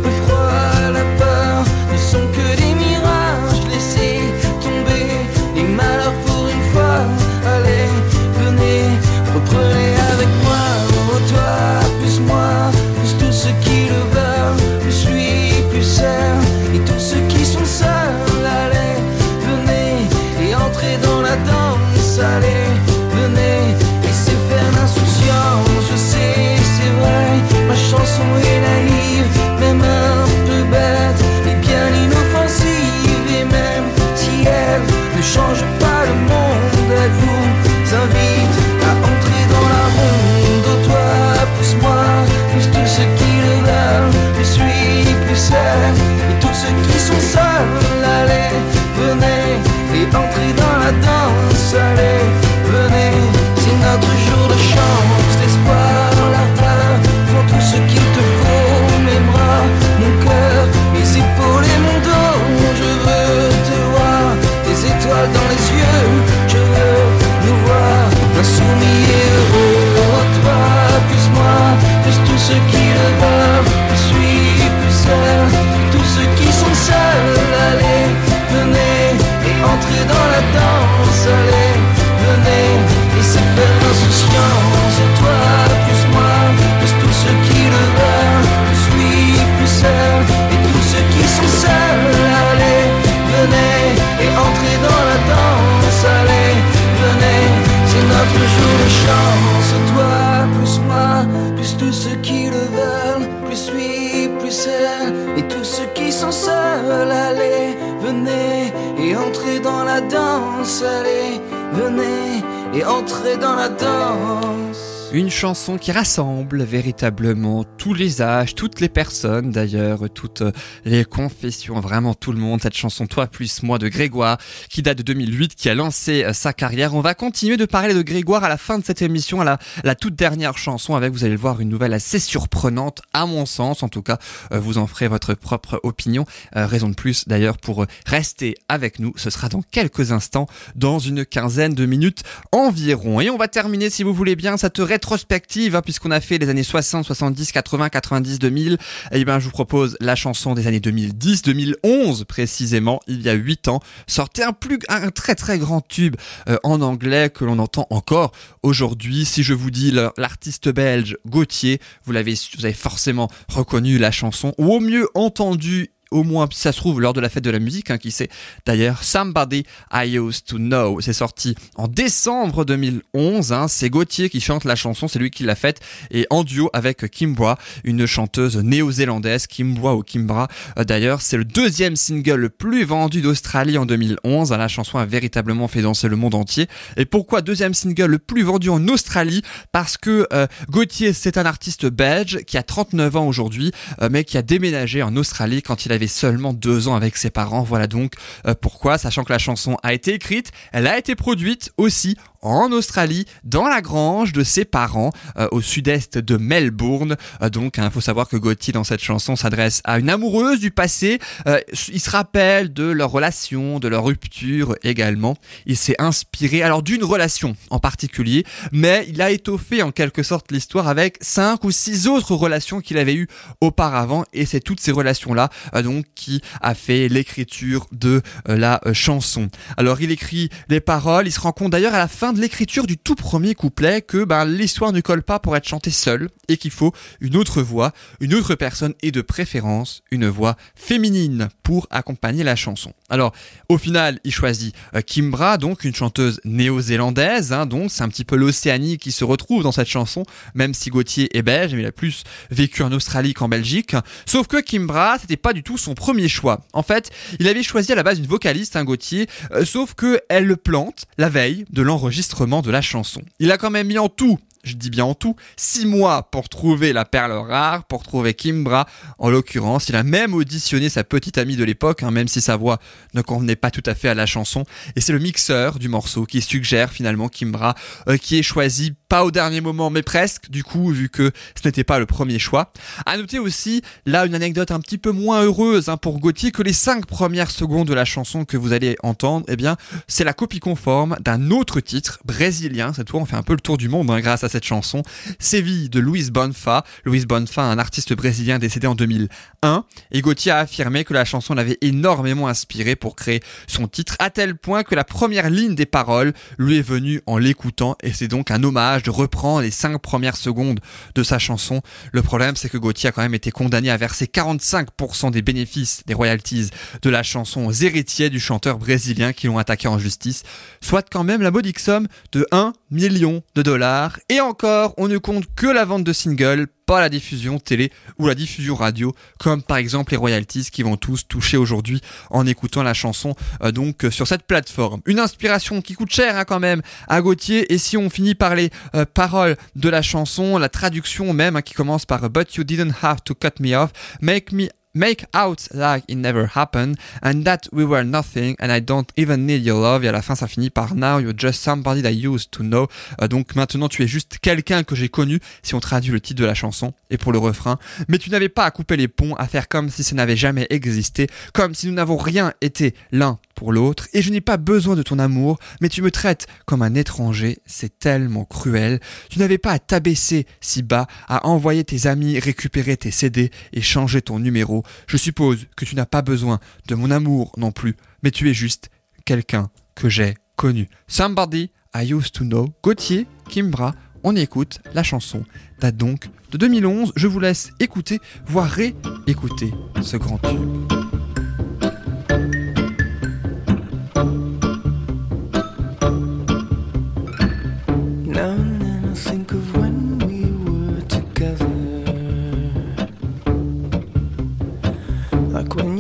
danse, allez, venez et entrez dans la danse. Une chanson qui rassemble véritablement tous les âges, toutes les personnes d'ailleurs, toutes les confessions, vraiment tout le monde. Cette chanson Toi plus moi de Grégoire qui date de 2008, qui a lancé euh, sa carrière. On va continuer de parler de Grégoire à la fin de cette émission, à la, toute dernière chanson avec, vous allez le voir, une nouvelle assez surprenante à mon sens. En tout cas, euh, vous en ferez votre propre opinion. Euh, raison de plus d'ailleurs pour rester avec nous. Ce sera dans quelques instants, dans une quinzaine de minutes environ. Et on va terminer, si vous voulez bien, cette rétrospective, hein, puisqu'on a fait les années 60, 70, 80, 90, 2000. Et ben, je vous propose la chanson des années 2010, 2011 précisément, il y a 8 ans, sortait un très très grand tube euh, en anglais que l'on entend encore aujourd'hui. Si je vous dis l'artiste belge Gauthier, vous l'avez, forcément reconnu la chanson, ou au mieux entendu au moins ça se trouve lors de la fête de la musique, hein, qui sait d'ailleurs Somebody I Used to Know. C'est sorti en décembre 2011. Hein, c'est Gauthier qui chante la chanson, c'est lui qui l'a faite et en duo avec Kimbra, une chanteuse néo-zélandaise, Kimbra ou Kimbra. Euh, d'ailleurs, c'est le deuxième single le plus vendu d'Australie en 2011. Hein, la chanson a véritablement fait danser le monde entier. Et pourquoi deuxième single le plus vendu en Australie? Parce que euh, Gauthier, c'est un artiste belge qui a 39 ans aujourd'hui, euh, mais qui a déménagé en Australie quand il avait seulement deux ans avec ses parents. Voilà donc euh, pourquoi, sachant que la chanson a été écrite, elle a été produite aussi en Australie, dans la grange de ses parents, euh, au sud-est de Melbourne. Euh, donc, il faut savoir que Gauthier, dans cette chanson, s'adresse à une amoureuse du passé. Euh, il se rappelle de leur relation, de leur rupture également. Il s'est inspiré, alors d'une relation en particulier, mais il a étoffé en quelque sorte l'histoire avec cinq ou six autres relations qu'il avait eues auparavant, et c'est toutes ces relations-là, donc, qui a fait l'écriture de la chanson. Alors, il écrit les paroles, il se rend compte d'ailleurs à la fin de l'écriture du tout premier couplet que ben, l'histoire ne colle pas pour être chantée seule et qu'il faut une autre voix, une autre personne et de préférence une voix féminine pour accompagner la chanson. Alors au final il choisit euh, Kimbra, donc une chanteuse néo-zélandaise, hein, donc c'est un petit peu l'Océanie qui se retrouve dans cette chanson, même si Gauthier est belge, mais il a plus vécu en Australie qu'en Belgique. Sauf que Kimbra, c'était pas du tout son premier choix. En fait, il avait choisi à la base une vocaliste, un Gauthier, euh, sauf que elle le plante la veille de l'enregistrement de la chanson. Il a quand même mis en tout je dis bien en tout, six mois pour trouver la perle rare, pour trouver Kimbra. En l'occurrence, il a même auditionné sa petite amie de l'époque, hein, même si sa voix ne convenait pas tout à fait à la chanson. Et c'est le mixeur du morceau qui suggère finalement Kimbra, euh, qui est choisi pas au dernier moment, mais presque, du coup, vu que ce n'était pas le premier choix. À noter aussi, là, une anecdote un petit peu moins heureuse hein, pour Gauthier, que les cinq premières secondes de la chanson que vous allez entendre, eh bien, c'est la copie conforme d'un autre titre brésilien. Cette fois, on fait un peu le tour du monde hein, grâce à cette chanson. Séville de Luis Bonfa. Luis Bonfa, un artiste brésilien décédé en 2001. Et Gauthier a affirmé que la chanson l'avait énormément inspiré pour créer son titre, à tel point que la première ligne des paroles lui est venue en l'écoutant. Et c'est donc un hommage de reprendre les cinq premières secondes de sa chanson. Le problème, c'est que Gauthier a quand même été condamné à verser 45% des bénéfices des royalties de la chanson aux héritiers du chanteur brésilien qui l'ont attaqué en justice, soit quand même la modique somme de 1 million de dollars. Et encore, on ne compte que la vente de singles, pas la diffusion télé ou la diffusion radio, comme par exemple les royalties qui vont tous toucher aujourd'hui en écoutant la chanson euh, donc euh, sur cette plateforme. Une inspiration qui coûte cher hein, quand même à Gauthier. Et si on finit par les euh, paroles de la chanson, la traduction même hein, qui commence par But you didn't have to cut me off, make me Make out like it never happened, and that we were nothing, and I don't even need your love. Et à la fin, ça finit par Now you're just somebody that used to know. Euh, donc maintenant, tu es juste quelqu'un que j'ai connu, si on traduit le titre de la chanson. Et pour le refrain, mais tu n'avais pas à couper les ponts, à faire comme si ça n'avait jamais existé, comme si nous n'avons rien été l'un l'autre, et je n'ai pas besoin de ton amour, mais tu me traites comme un étranger, c'est tellement cruel. Tu n'avais pas à t'abaisser si bas, à envoyer tes amis récupérer tes CD et changer ton numéro. Je suppose que tu n'as pas besoin de mon amour non plus, mais tu es juste quelqu'un que j'ai connu. Somebody I used to know. Gauthier, Kimbra, on écoute la chanson. Date donc de 2011. Je vous laisse écouter, voire réécouter ce grand tube.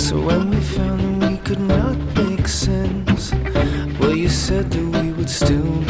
So when we found that we could not make sense, well, you said that we would still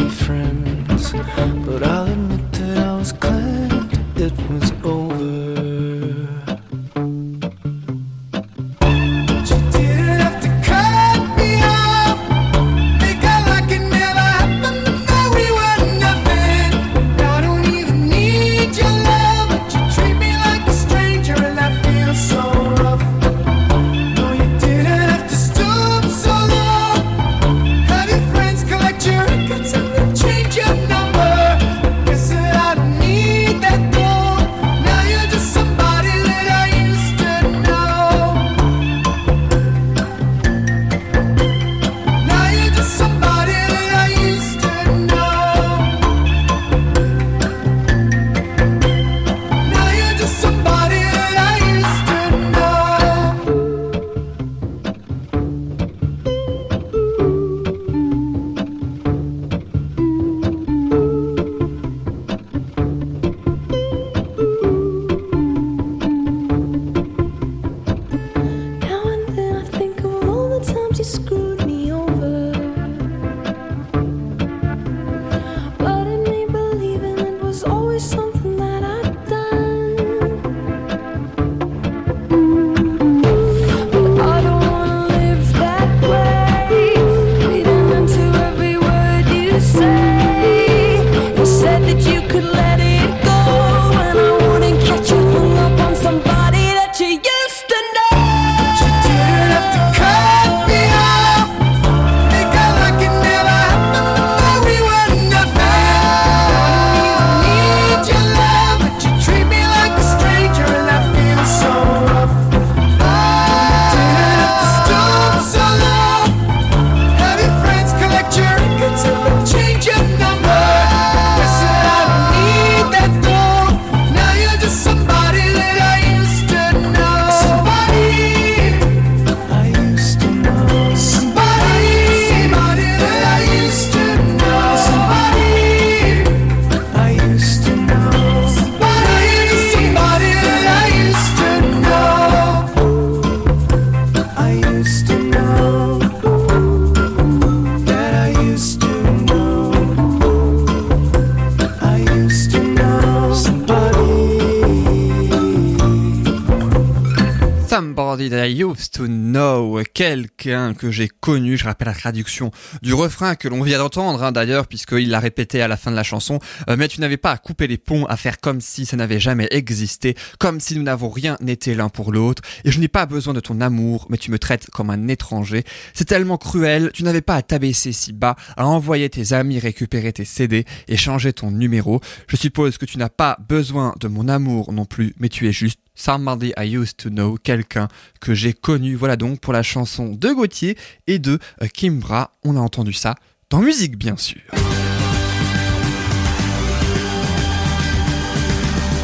Valencia que j'ai connu, je rappelle la traduction du refrain que l'on vient d'entendre hein, d'ailleurs puisqu'il l'a répété à la fin de la chanson, Euh, mais tu n'avais pas à couper les ponts, à faire comme si ça n'avait jamais existé, comme si nous n'avons rien été l'un pour l'autre, et je n'ai pas besoin de ton amour, mais tu me traites comme un étranger. C'est tellement cruel, tu n'avais pas à t'abaisser si bas, à envoyer tes amis récupérer tes CD et changer ton numéro. Je suppose que tu n'as pas besoin de mon amour non plus, mais tu es juste Somebody I used to know, quelqu'un que j'ai connu. Voilà donc pour la chanson de Gauthier et de euh, Kimbra. On a entendu ça dans musique, bien sûr.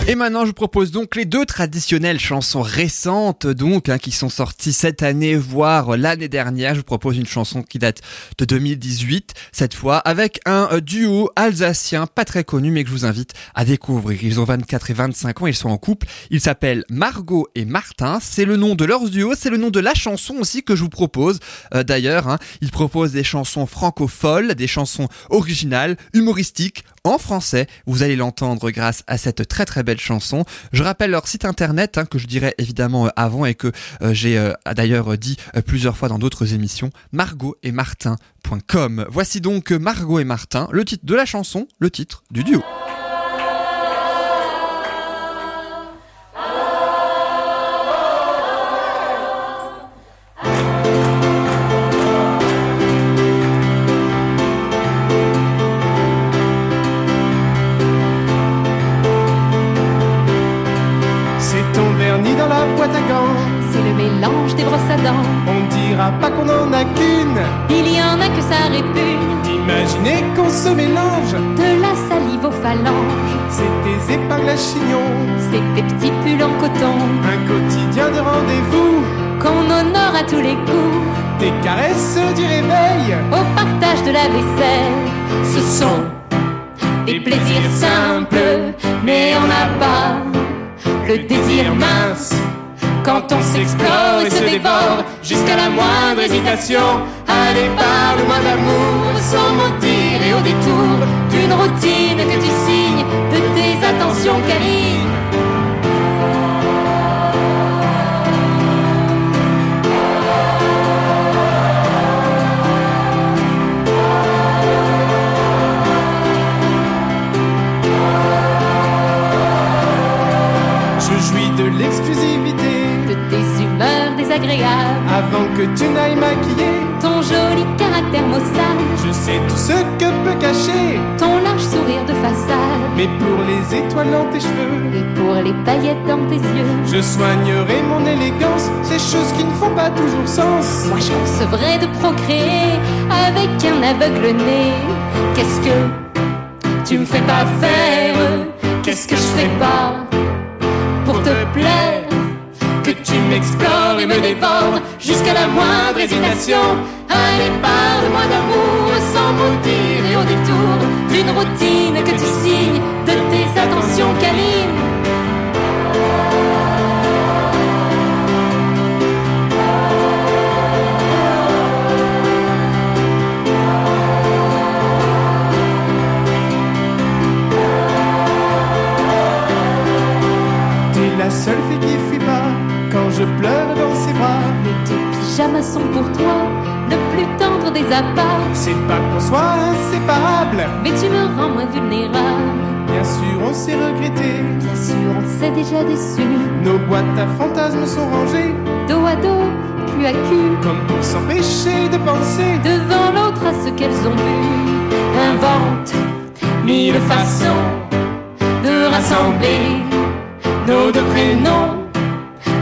Et maintenant, je vous propose donc les deux traditionnelles chansons récentes, donc, hein, qui sont sorties cette année, voire l'année dernière. Je vous propose une chanson qui date de 2018, cette fois, avec un euh, duo alsacien, pas très connu, mais que je vous invite à découvrir. Ils ont 24 et 25 ans, ils sont en couple. Ils s'appellent Margot et Martin. C'est le nom de leur duo, c'est le nom de la chanson aussi que je vous propose. Euh, D'ailleurs, hein, ils proposent des chansons franco-folles, des chansons originales, humoristiques, en français. Vous allez l'entendre grâce à cette très très belle chanson. Je rappelle leur site internet hein, que je dirais évidemment euh, avant et que euh, j'ai euh, d'ailleurs dit plusieurs fois dans d'autres émissions, margotetmartin.com. Voici donc Margot et Martin, le titre de la chanson, le titre du duo. Chignon. C'est des petits pulls en coton Un quotidien de rendez-vous. qu'on honore à tous les coups. Des caresses du réveil. Au partage de la vaisselle, ce sont des plaisirs simples, mais on n'a pas le désir mince. Quand on s'explore et se dévore jusqu'à la moindre hésitation, allez parle-moi d'amour sans mentir et au détour d'une routine que tu Je jouis de l'exclusivité. de tes humeurs désagréables, Avant que tu n'ailles maquiller. ton joli caractère maussade, Je sais tout ce que peut cacher. ton large sourire de façade, Mais pour les étoiles dans tes cheveux. et pour les paillettes dans tes yeux. Je soignerai mon élégance, ces choses qui ne font pas toujours sens. Moi je concevrais de procréer avec un aveugle né. Qu'est-ce que tu me fais pas faire? Qu'est-ce que je fais pas pour te plaire? Que tu m'explores et me dévores jusqu'à la moindre hésitation. Allez, parle-moi d'amour sans maudire et au détour d'une routine que tu signes de tes attentions canines. La seule fille qui fuit pas quand je pleure dans ses bras. Mais tes pyjamas sont pour toi le plus tendre des apparts. C'est pas qu'on soit inséparables. Mais tu me rends moins vulnérable. Bien sûr, on s'est regretté. Bien sûr, on s'est déjà déçu. Nos boîtes à fantasmes sont rangées. Dos à dos, cul à cul. Comme pour s'empêcher de penser. Devant l'autre à ce qu'elles ont vu. Invente mille façons de rassembler nos deux prénoms.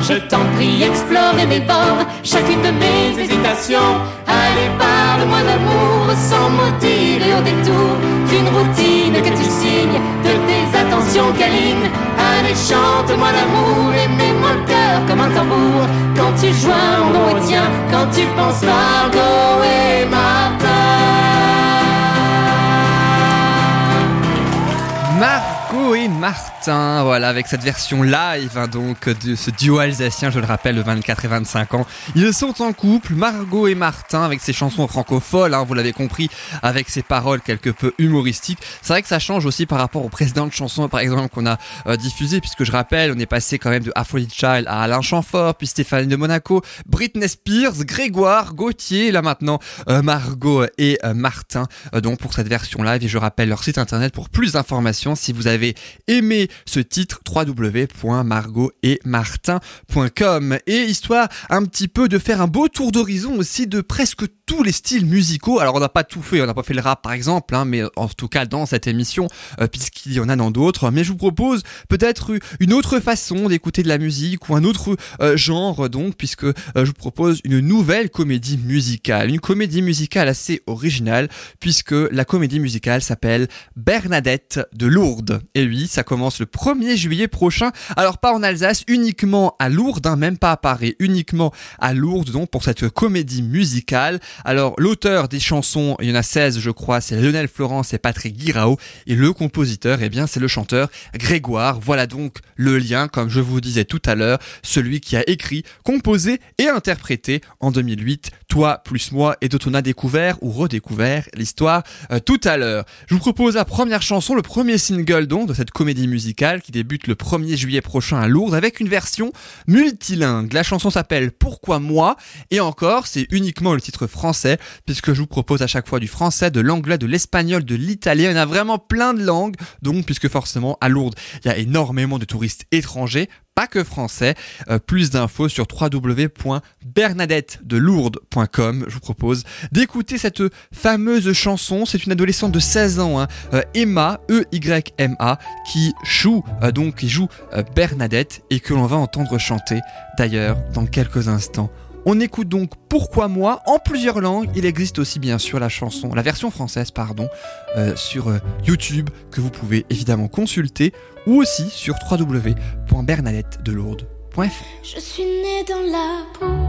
Je t'en prie, explore et dévore chacune de mes hésitations. Allez, parle-moi d'amour sans maudire et au détour d'une routine que tu signes de tes attentions câlines. Allez, chante-moi l'amour et mets-moi le cœur comme un tambour. Quand tu joins au tien, quand tu penses Margot et Martin. Margot et Martin, voilà, avec cette version live, hein, donc, de ce duo alsacien, je le rappelle, de 24 et 25 ans. Ils sont en couple, Margot et Martin, avec ses chansons francophones, hein, vous l'avez compris, avec ses paroles quelque peu humoristiques. C'est vrai que ça change aussi par rapport aux précédentes chansons, par exemple, qu'on a euh, diffusées, puisque je rappelle, on est passé quand même de Aphrodite Child à Alain Chamfort, puis Stéphanie de Monaco, Britney Spears, Grégoire, Gauthier, là maintenant, euh, Margot et euh, Martin, donc pour cette version live, et je rappelle leur site internet pour plus d'informations si vous avez aimé ce titre www.margotetmartin.com et histoire un petit peu de faire un beau tour d'horizon aussi de presque tous les styles musicaux. Alors on n'a pas tout fait, on n'a pas fait le rap par exemple, hein, mais en tout cas dans cette émission, euh, puisqu'il y en a dans d'autres. Mais je vous propose peut-être une autre façon d'écouter de la musique ou un autre euh, genre donc, puisque euh, je vous propose une nouvelle comédie musicale, une comédie musicale assez originale, puisque la comédie musicale s'appelle Bernadette de Lourdes. Et oui, ça commence le 1er juillet prochain. Alors pas en Alsace, uniquement à Lourdes, hein, même pas à Paris, uniquement à Lourdes donc pour cette comédie musicale. Alors l'auteur des chansons, il y en a 16 je crois, c'est Lionel Florence et Patrick Guirao et le compositeur, eh bien c'est le chanteur Grégoire. Voilà donc le lien, comme je vous disais tout à l'heure, celui qui a écrit, composé et interprété en 2008 Toi plus moi et dont on a découvert ou redécouvert l'histoire euh, tout à l'heure. Je vous propose la première chanson, le premier single donc de cette comédie musicale qui débute le 1er juillet prochain à Lourdes avec une version multilingue. La chanson s'appelle Pourquoi moi? Et encore c'est uniquement le titre français puisque je vous propose à chaque fois du français, de l'anglais, de l'espagnol, de l'italien. Il y en a vraiment plein de langues donc puisque forcément à Lourdes il y a énormément de touristes étrangers pas que français. Euh, plus d'infos sur www.bernadettedelourdes.com. Je vous propose d'écouter cette fameuse chanson. C'est une adolescente de 16 ans, hein, euh, Emma, E-Y-M-A, qui joue, euh, donc, qui joue Bernadette et que l'on va entendre chanter d'ailleurs dans quelques instants. On écoute donc Pourquoi moi en plusieurs langues. Il existe aussi bien sûr la chanson, la version française pardon, euh, sur euh, YouTube que vous pouvez évidemment consulter ou aussi sur www.bernadettedelourdes.fr. Je suis née dans la boue,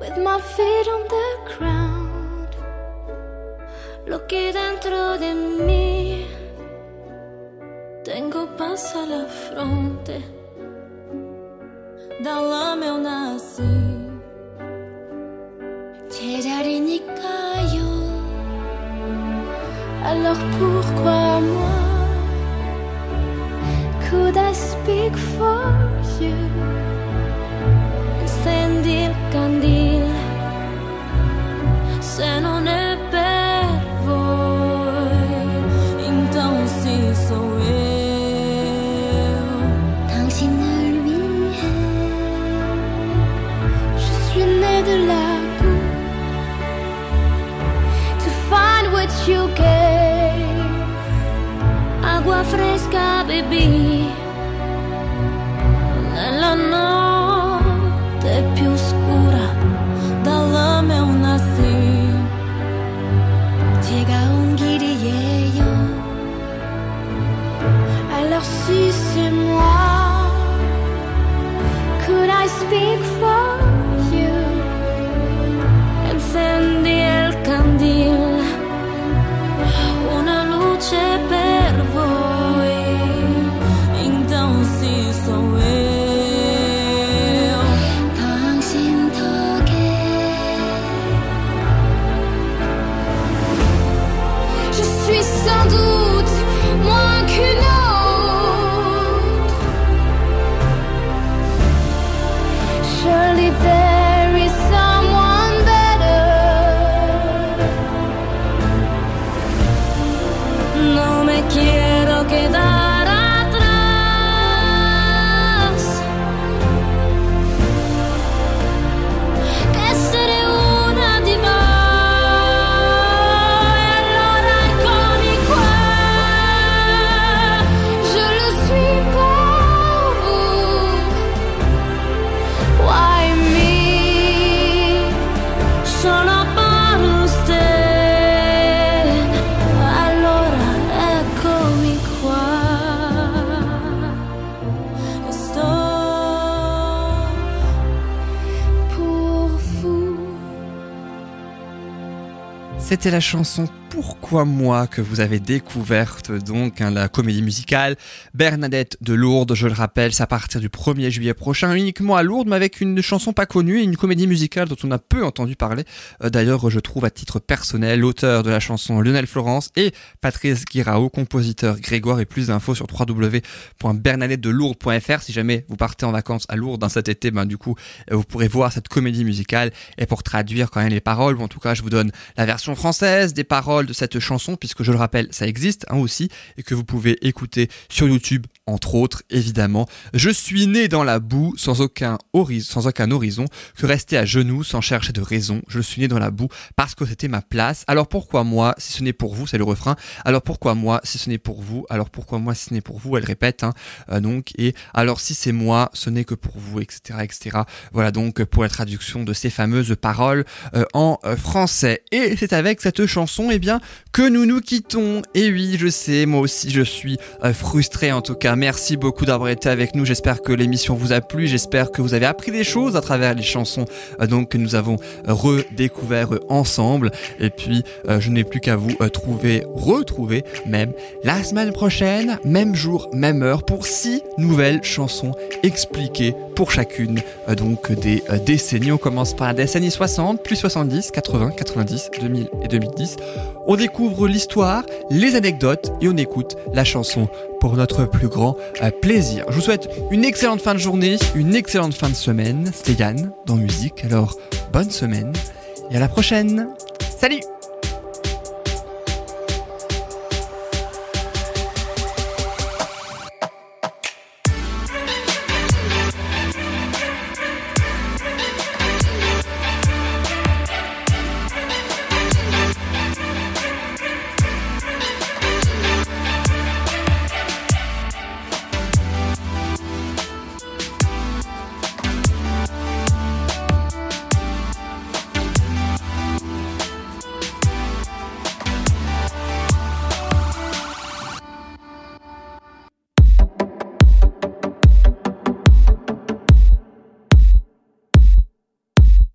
with my feet on the ground. De tengo la. da lama eu nasci. Alors pourquoi moi? Could I speak for you? Incendir candil, se não è per voi. Então se sou eu. you gave. Agua fresca bebí nella notte più scura dalla lame eu nasci. Llega un io. Alors si c'est moi, could I speak? C'était la chanson Moi que vous avez découverte donc hein, la comédie musicale Bernadette de Lourdes, je le rappelle, c'est à partir du 1er juillet prochain uniquement à Lourdes mais avec une chanson pas connue et une comédie musicale dont on a peu entendu parler. Euh, D'ailleurs, je trouve à titre personnel l'auteur de la chanson Lionel Florence et Patrice Guirao, compositeur Grégoire et plus d'infos sur www.bernadettedelourdes.fr si jamais vous partez en vacances à Lourdes dans cet été, ben du coup euh, vous pourrez voir cette comédie musicale. Et pour traduire quand même les paroles, ou en tout cas je vous donne la version française des paroles de cette chanson puisque je le rappelle ça existe hein, aussi et que vous pouvez écouter sur YouTube entre autres évidemment. Je suis né dans la boue sans aucun horizon, sans aucun horizon que rester à genoux sans chercher de raison. Je suis né dans la boue parce que c'était ma place. Alors pourquoi moi si ce n'est pour vous c'est le refrain. Alors pourquoi moi si ce n'est pour vous? Alors pourquoi moi si ce n'est pour vous? Elle répète hein, euh, donc et alors si c'est moi ce n'est que pour vous etc etc. Voilà donc pour la traduction de ces fameuses paroles euh, en euh, français. Et c'est avec cette chanson, eh bien, que nous nous quittons. Et oui, je sais, moi aussi, je suis frustré en tout cas. Merci beaucoup d'avoir été avec nous. J'espère que l'émission vous a plu. J'espère que vous avez appris des choses à travers les chansons euh, donc que nous avons redécouvert euh, ensemble. Et puis, euh, je n'ai plus qu'à vous euh, trouver, retrouver même la semaine prochaine, même jour, même heure, pour six nouvelles chansons expliquées pour chacune donc des décennies. On commence par la décennie 60, puis 70, 80, 90, 2000 et 2010. On découvre l'histoire, les anecdotes et on écoute la chanson pour notre plus grand euh, plaisir. Je vous souhaite une excellente fin de journée, une excellente fin de semaine. C'était Yann dans Musique. Alors, bonne semaine et à la prochaine. Salut